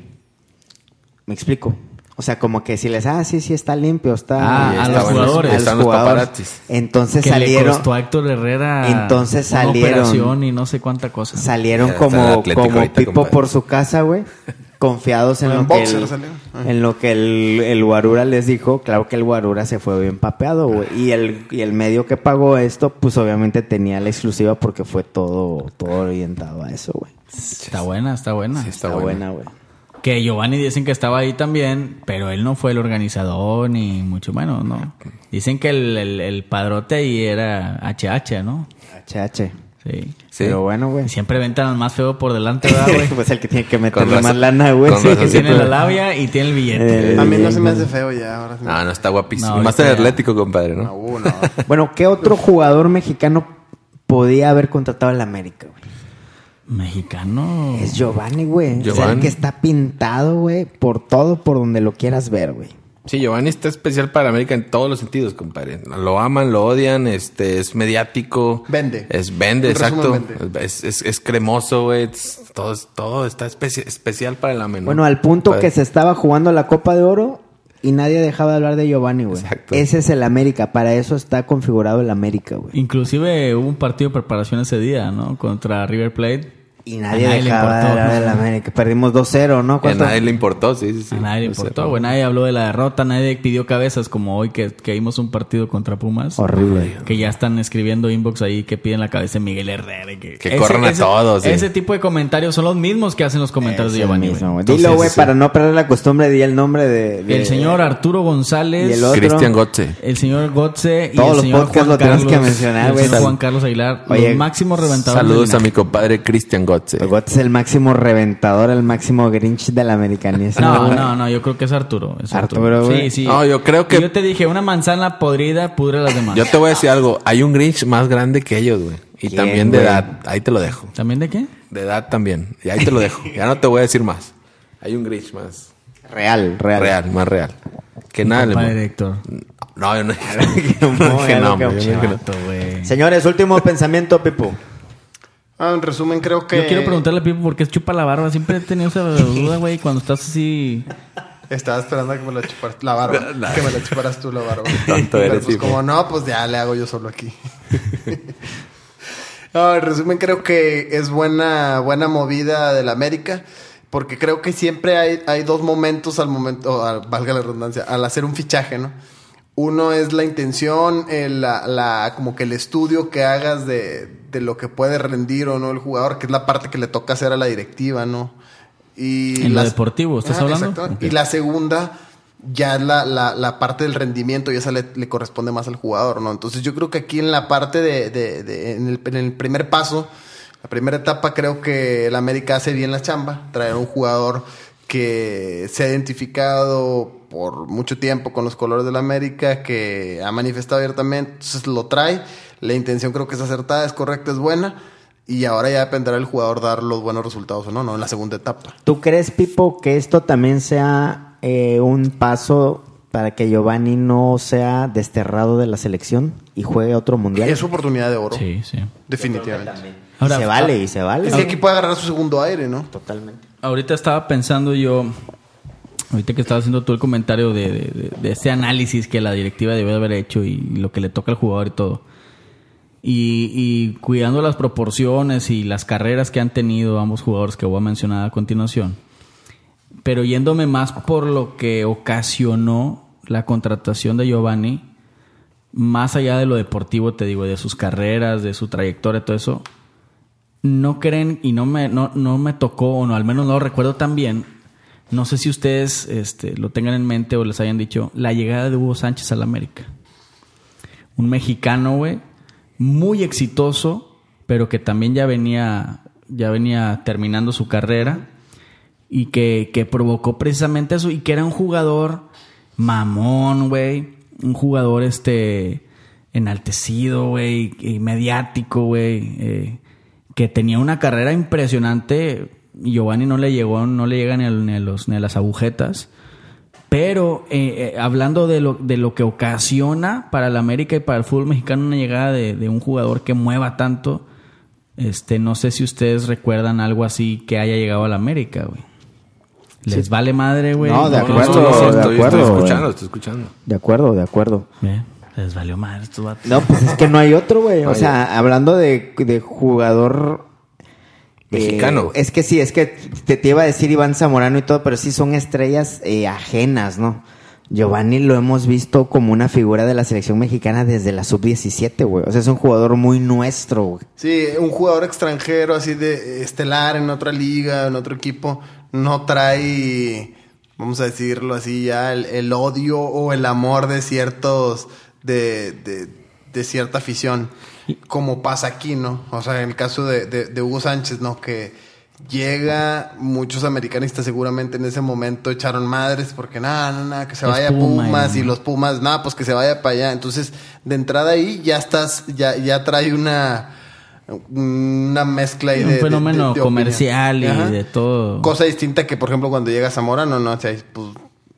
¿Me explico? O sea, como que si les, ah, sí, sí, está limpio, está... Ah, a los jugadores. a Están los paparazzis. Entonces que salieron, le costó a Héctor Herrera Entonces una salieron- operación y no sé cuánta cosa. salieron como, como ahorita, pipo compadre. por su casa, güey. Confiados en En lo, que el. Ah. en lo que el, el Guarura les dijo. Claro que el Guarura se fue bien papeado, güey. Y el, y el medio que pagó esto, pues obviamente tenía la exclusiva porque fue todo, todo orientado a eso, güey. Está buena, está buena. Sí, Está buena. güey. Que Giovanni dicen que estaba ahí también, pero él no fue el organizador ni mucho menos, ¿no? Dicen que el, el- el padrote ahí era HH, ¿no? HH. Sí. Sí. Pero bueno, güey. Siempre ventan al más feo por delante, ¿verdad, güey? pues el que tiene que meterle razón- más lana, güey. con Sí, que tiene la labia y tiene el billete. Eh, A mí no se me hace feo ya. Ahora sí. No, no, está guapísimo. No, Más en. Atlético, compadre, No, ¿no? uh, no. Bueno, ¿qué otro jugador mexicano podía haber contratado en la América, güey? Mexicano. Es Giovanni, güey. El Giovanni. que está pintado, güey, por todo, por donde lo quieras ver, güey. Sí, Giovanni está especial para América en todos los sentidos, compadre. Lo aman, lo odian, este, es mediático. Vende. Es vende, exacto. vende. Es, es, es cremoso, güey. Es- Todo, es- todo está especi- especial para el amén. ¿no? Bueno, al punto Padre. que se estaba jugando la Copa de Oro y nadie dejaba de hablar de Giovanni, güey. Exacto. Ese es el América. Para eso está configurado el América, güey. Inclusive hubo un partido de preparación ese día, ¿no? Contra River Plate. Y nadie, A nadie le dejaba de importó. hablar del América. Perdimos 2-0, ¿no? A nadie le importó, sí, sí, sí. A nadie le importó, güey. Nadie habló de la derrota, nadie pidió cabezas como hoy que, que vimos un partido contra Pumas. Horrible. Que ya están escribiendo inbox ahí que piden la cabeza de Miguel Herrera. y Que, Que corran a todos, sí. Ese tipo de comentarios son los mismos que hacen los comentarios Es de Giovanni. mismo, güey. Dilo, güey, sí. para no perder la costumbre, di el nombre de... de- El señor Arturo González. Y el otro. Cristian Gotze. El señor Gotze y Todos el los señor podcasts Juan lo tenemos Carlos, que mencionar, güey. Juan Carlos Aguilar, Oye, los máximos reventadores. Saludos a mi compadre Cristian Gotze. El es el máximo reventador, el máximo Grinch del americanismo. No, güey. no, no, yo creo que es Arturo. es Arturo, güey. Sí, sí. No, yo creo que- Yo te dije, una manzana podrida pudre las demás. Yo te voy a decir algo. Hay un Grinch más grande que ellos, güey. Y ¿Quién, también de güey? edad. Ahí te lo dejo. ¿También de qué? De edad también. Y ahí te lo dejo. Ya no te voy a decir más. Hay un Grinch más Real, real. real, más real. Que nada, le Héctor. No, yo no. No. Señores, último pensamiento, Pipo. Ah, en resumen, creo que. Yo quiero preguntarle a Pipo por qué chupa la barba. Siempre he tenido esa duda, güey, cuando estás así... Estaba esperando a que me la chuparas la barba. que me la chuparas tú la barba. Pero eres, pues como no, pues ya le hago yo solo aquí. no, en resumen, creo que es buena, buena movida del América. Porque creo que siempre hay, hay dos momentos al momento, o al- valga la redundancia, al hacer un fichaje, ¿no? Uno es la intención, el- la, la- como que el estudio que hagas de, de lo que puede rendir o no el jugador, que es la parte que le toca hacer a la directiva, ¿no? Y En lo las- deportivo, ¿estás hablando? Y la segunda ya es la, la, la parte del rendimiento y esa le, le corresponde más al jugador, ¿no? Entonces yo creo que aquí en la parte de, de- de- en, el, en el primer paso, la primera etapa creo que el América hace bien la chamba, traer un jugador que se ha identificado por mucho tiempo con los colores del América, que ha manifestado abiertamente, entonces lo trae, la intención creo que es acertada, es correcta, es buena. Y ahora ya dependerá del jugador dar los buenos resultados o no, no en la segunda etapa. ¿Tú crees, Pipo, que esto también sea eh, un paso para que Giovanni no sea desterrado de la selección y juegue otro mundial? Es su oportunidad de oro. Sí, sí. Definitivamente. Ahora, se vale y se vale. Es que aquí puede agarrar su segundo aire, ¿no? Totalmente. Ahorita estaba pensando yo, ahorita que estaba haciendo tú el comentario de, de, ese análisis que la directiva debió haber hecho y lo que le toca al jugador y todo. Y, y cuidando las proporciones y las carreras que han tenido ambos jugadores que voy a mencionar a continuación. Pero yéndome más por lo que ocasionó la contratación de Giovanni, más allá de lo deportivo, te digo, de sus carreras, de su trayectoria, todo eso, no creen y no me, no, no me tocó, o no, al menos no lo recuerdo tan bien. No sé si ustedes este, lo tengan en mente o les hayan dicho la llegada de Hugo Sánchez al América. Un mexicano, güey, muy exitoso, pero que también ya venía, ya venía terminando su carrera y que, que provocó precisamente eso y que era un jugador mamón, güey, un jugador este enaltecido, güey, mediático, güey, eh, que tenía una carrera impresionante. Giovanni no le llegó, no le llega ni a, ni a los, ni a las agujetas. Pero eh, eh, hablando de lo, de lo que ocasiona para el América y para el fútbol mexicano una llegada de, de un jugador que mueva tanto, este, no sé si ustedes recuerdan algo así que haya llegado al América, güey. Les vale madre, güey. No, de No, no, acuerdo, no, de estoy, acuerdo, estoy güey. escuchando, estoy escuchando. De acuerdo, de acuerdo. Ve, Les valió madre estos vatos. No, pues es que no hay otro, güey. O sea, hablando de, de jugador... eh, Mexicano. es que sí, es que te, te iba a decir Iván Zamorano y todo, pero sí son estrellas eh, ajenas, ¿no? Giovanni lo hemos visto como una figura de la selección mexicana desde la sub-17, güey. O sea, es un jugador muy nuestro, güey. Sí, un jugador extranjero así de estelar en otra liga, en otro equipo, no trae, vamos a decirlo así ya, el, el odio o el amor de ciertos, de, de, de cierta afición, como pasa aquí, ¿no? O sea, en el caso de, de- de Hugo Sánchez, ¿no? Que llega, muchos americanistas seguramente en ese momento echaron madres porque nada, nada, nada, que se vaya Puma y Pumas y los Pumas, nada, pues que se vaya para allá. Entonces, de entrada ahí ya estás, ya, ya trae una, una mezcla ahí un de, fenómeno de- de comercial y. Ajá. de todo. Cosa distinta que, por ejemplo, cuando llega Zamora, no, no, o sea, pues,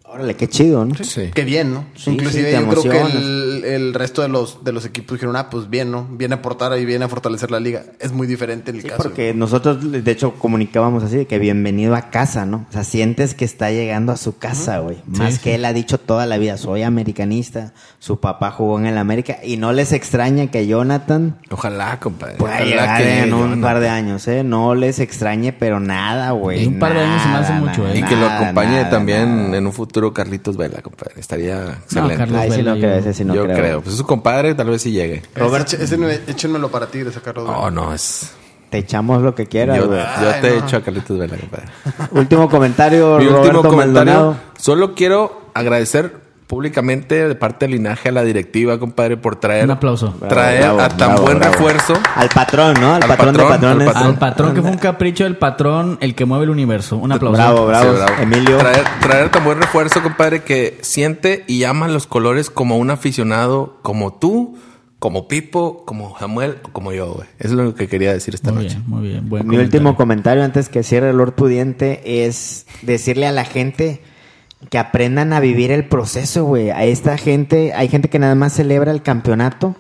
Órale, qué chido, ¿no? Sí. qué bien, ¿no? Sí, Inclusive sí, yo creo que emocionas. El, el resto de los, de los equipos dijeron, ah, pues bien, ¿no? Viene a aportar y viene a fortalecer la liga. Es muy diferente en el Sí, caso. porque nosotros, de hecho, comunicábamos así de que bienvenido a casa, ¿no? O sea, sientes que está llegando a su casa, güey. Más Sí, que sí. él ha dicho toda la vida, soy americanista, su papá jugó en el América y no les extraña que Jonathan Ojalá, compadre. pueda Ojalá llegar que en un Jonathan. par de años, ¿eh? No les extrañe, pero nada, güey. En un par de años se me hace Nada, mucho, nada, ¿eh? Y que lo acompañe nada, también nada. en un futuro Carlitos Vela, compadre. Estaría excelente. Carlos Ay, sí, Vela, no creo, yo- ese sí no Yo creo. creo. Pues es su compadre, tal vez sí llegue. Robert, ese, ese no- échenmelo para ti, de sacarlo. No, no, es. Te echamos lo que quieras, Yo, te no. echo a Carlitos Vela, compadre. Último comentario, Mi Roberto último comentario. Maldonado. Solo quiero agradecer públicamente de parte del linaje a la directiva, compadre, por traer, Un aplauso. traer Bravo, a tan bravo, buen bravo. refuerzo. Al patrón, ¿no? Al, Al patrón, de patrón, al patrones. patrón. Al patrón que fue un capricho del patrón, el que mueve el universo. Un aplauso. Bravo, bravo. Sí, bravo. Emilio. Traer, traer tan buen refuerzo, compadre, que siente y ama los colores como un aficionado como tú, como Pipo, como Samuel o como yo, güey. Eso es lo que quería decir esta Muy noche. bien, muy bien. Buen Mi último comentario. comentario antes que cierre el Lord Pudiente es decirle a la gente que aprendan a vivir el proceso, güey. A esta gente, hay gente que nada más celebra el campeonato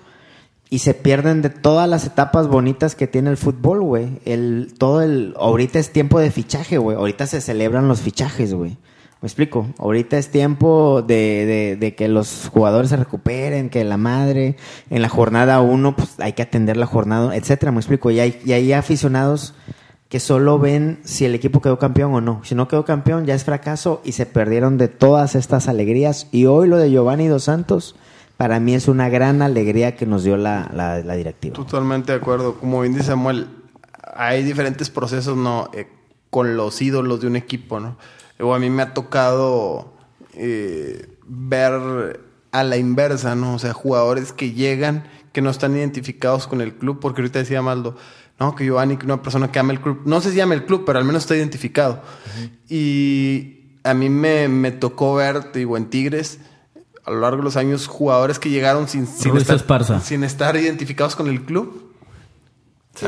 y se pierden de todas las etapas bonitas que tiene el fútbol, güey. El, todo el, ahorita es tiempo de fichaje, güey. Ahorita se celebran los fichajes, güey. ¿Me explico? Ahorita es tiempo de, de- de que los jugadores se recuperen, que la madre, en la jornada uno, pues hay que atender la jornada, etcétera. ¿Me explico? Y hay, y hay aficionados que solo ven si el equipo quedó campeón o no. Si no quedó campeón, ya es fracaso y se perdieron de todas estas alegrías. Y hoy lo de Giovanni Dos Santos, para mí es una gran alegría que nos dio la, la, la directiva. Totalmente de acuerdo. Como bien dice Samuel, hay diferentes procesos, ¿no? Eh, con los ídolos de un equipo, ¿no? O a mí me ha tocado eh, ver a la inversa, ¿no? O sea, jugadores que llegan, que no están identificados con el club, porque ahorita decía Maldo, no, que Giovanni, que una persona que ama el club, no sé si ama el club, pero al menos está identificado. Y a mí me, me tocó ver, te digo, en Tigres, a lo largo de los años, jugadores que llegaron sin, sin, estar, sin estar identificados con el club.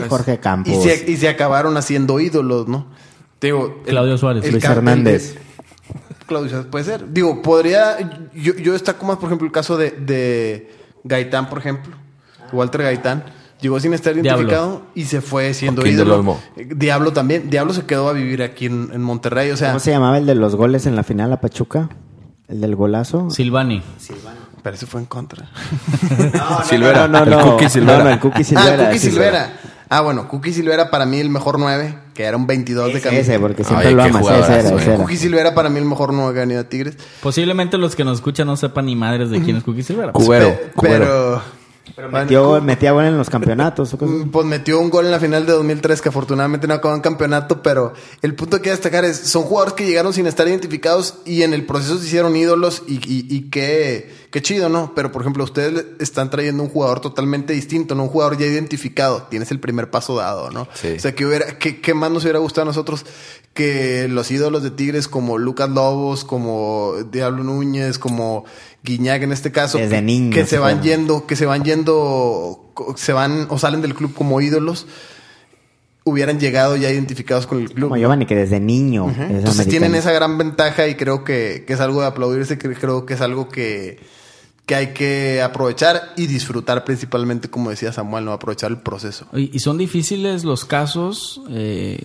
Jorge Campos. Y se, y se acabaron haciendo ídolos, ¿no? Te Digo, el- Claudio Suárez. Luis Hernández. Claudio Suárez, puede ser. Digo, podría. Yo, yo destaco más, por ejemplo, el caso de, de Gaitán, por ejemplo. Walter Gaitán. Llegó sin estar Diablo. identificado y se fue siendo ídolo. Eh, Diablo también. Diablo se quedó a vivir aquí en, en Monterrey. O sea, ¿Cómo se llamaba el de los goles en la final a Pachuca? ¿El del golazo? Silvani. pero ese fue en contra. Silvera, no, no, el no. Cookie Silvera. No, no, el Cookie ah, Silvera. Cookie sí. Silvera. Ah, bueno, Cookie Silvera para mí el mejor 9, que era un 22 de camisa. ese, porque siempre Oye, lo amas. Ese era, ese era. Cookie Silvera para mí el mejor 9 que ha venido a Tigres. Posiblemente los que nos escuchan no sepan ni madres de quién es Cookie Silvera. Cubero, Pe- cubero. Pero, Metió, metía gol en los campeonatos. o cosas. Mm, Pues metió un gol en la final de 2003 que afortunadamente no acabó en campeonato, pero el punto que quiero destacar es, son jugadores que llegaron sin estar identificados y en el proceso se hicieron ídolos y, y, y qué, qué chido, ¿no? Pero por ejemplo, ustedes están trayendo un jugador totalmente distinto, ¿no? Un jugador ya identificado, tienes el primer paso dado, ¿no? Sí. O sea, que hubiera, que, ¿qué más nos hubiera gustado a nosotros que los ídolos de Tigres como Lucas Lobos, como Diablo Núñez, como Guiñac en este caso, Desde que- niños, que se van claro. yendo, que se van yendo, se van o salen del club como ídolos hubieran llegado ya identificados con el club. Como Giovanni, que desde niño Entonces tienen esa gran ventaja y creo que, que es algo de aplaudirse, que creo que es algo que, que hay que aprovechar y disfrutar principalmente, como decía Samuel, no aprovechar el proceso. Y, y son difíciles los casos eh,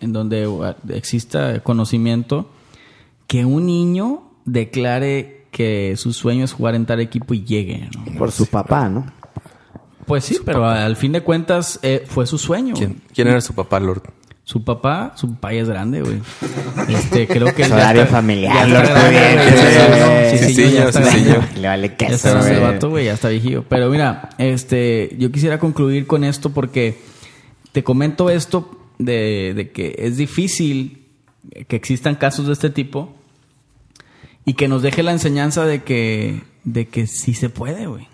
en donde exista conocimiento que un niño declare que su sueño es jugar en tal equipo y llegue. ¿no? Por su papá, ¿no? Pues sí, pero al fin de cuentas eh, fue su sueño. ¿Quién, quién era su papá, Lord? Su papá, su papá ya es grande, güey. Este, creo que... Ya horario está- familiar, ya está. Sí, sí, Sí, ya está señor. Le vale Ya queso, está grande el güey. vato, güey, ya está viejillo. Pero mira, este, yo quisiera concluir con esto porque te comento esto de, de que es difícil que existan casos de este tipo y que nos deje la enseñanza de que, de que sí se puede, güey.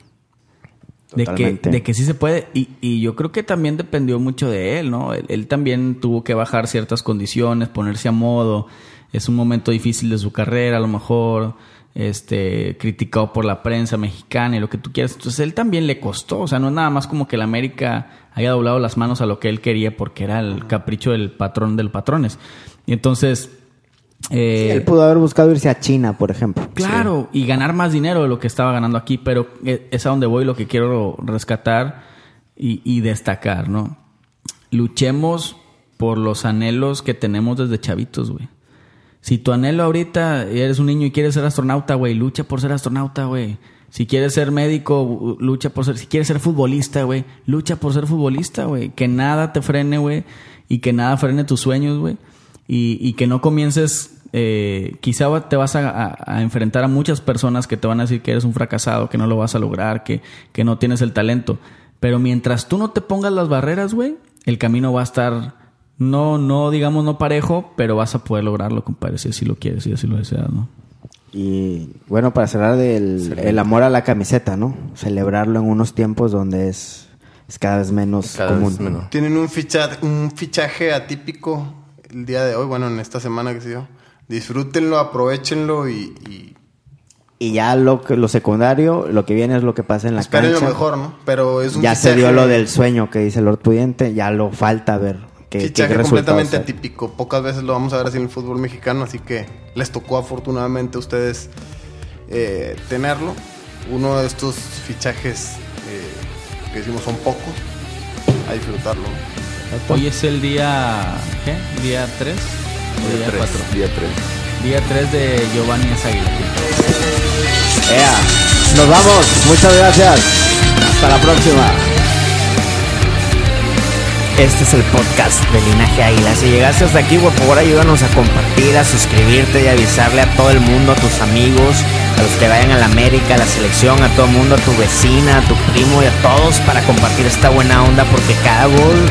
De que, de que sí se puede. Y, y yo creo que también dependió mucho de él, ¿no? Él, él también tuvo que bajar ciertas condiciones, ponerse a modo. Es un momento difícil de su carrera, a lo mejor, este, criticado por la prensa mexicana y lo que tú quieras. Entonces, él también le costó. O sea, no es nada más como que el América haya doblado las manos a lo que él quería porque era el capricho del patrón del patrones. Y entonces, eh, Él pudo haber buscado irse a China, por ejemplo. Claro, y ganar más dinero de lo que estaba ganando aquí, pero e- es a donde voy lo que quiero rescatar y, y destacar, ¿no? Luchemos por los anhelos que tenemos desde chavitos, güey. Si tu anhelo ahorita eres un niño y quieres ser astronauta, güey, lucha por ser astronauta, güey. Si quieres ser médico, lucha por ser. Si quieres ser futbolista, güey, lucha por ser futbolista, güey. Que nada te frene, güey. Y que nada frene tus sueños, güey. Y, y que no comiences. eh, quizá te vas a, a- a enfrentar a muchas personas que te van a decir que eres un fracasado, que no lo vas a lograr, que, que no tienes el talento. Pero mientras tú no te pongas las barreras, güey, el camino va a estar. No, no, digamos, no parejo, pero vas a poder lograrlo, compadre, si así lo quieres y así lo deseas, ¿no? Y bueno, para cerrar del el amor a la camiseta, ¿no? Celebrarlo en unos tiempos donde es, es cada vez menos Cada común. vez menos. Tienen un fichaje, un fichaje atípico el día de hoy, bueno, en esta semana que se dio. Disfrútenlo, aprovechenlo y, y Y ya lo, que- lo secundario, lo que viene es lo que pasa en la esperen lo cancha. mejor, ¿no? Pero es un ya se dio lo del sueño que dice Lord Pudiente, ya lo falta ver qué fichaje completamente atípico. Pocas veces lo vamos a ver así en el fútbol mexicano, así que les tocó afortunadamente a ustedes eh, tenerlo. Uno de estos fichajes eh, que decimos son pocos, a disfrutarlo. Hoy es el día. ¿Qué? ¿Día 3? ¿O día 4? Día 3. Día 3 de Giovanni Azaguila. Ea, nos vamos, muchas gracias. Hasta la próxima. Este es el podcast de Linaje Águila. Si llegaste hasta aquí, por favor ayúdanos a compartir, a suscribirte y avisarle a todo el mundo, a tus amigos, a los que vayan a la América, a la selección, a todo el mundo, a tu vecina, a tu primo y a todos para compartir esta buena onda porque cada gol,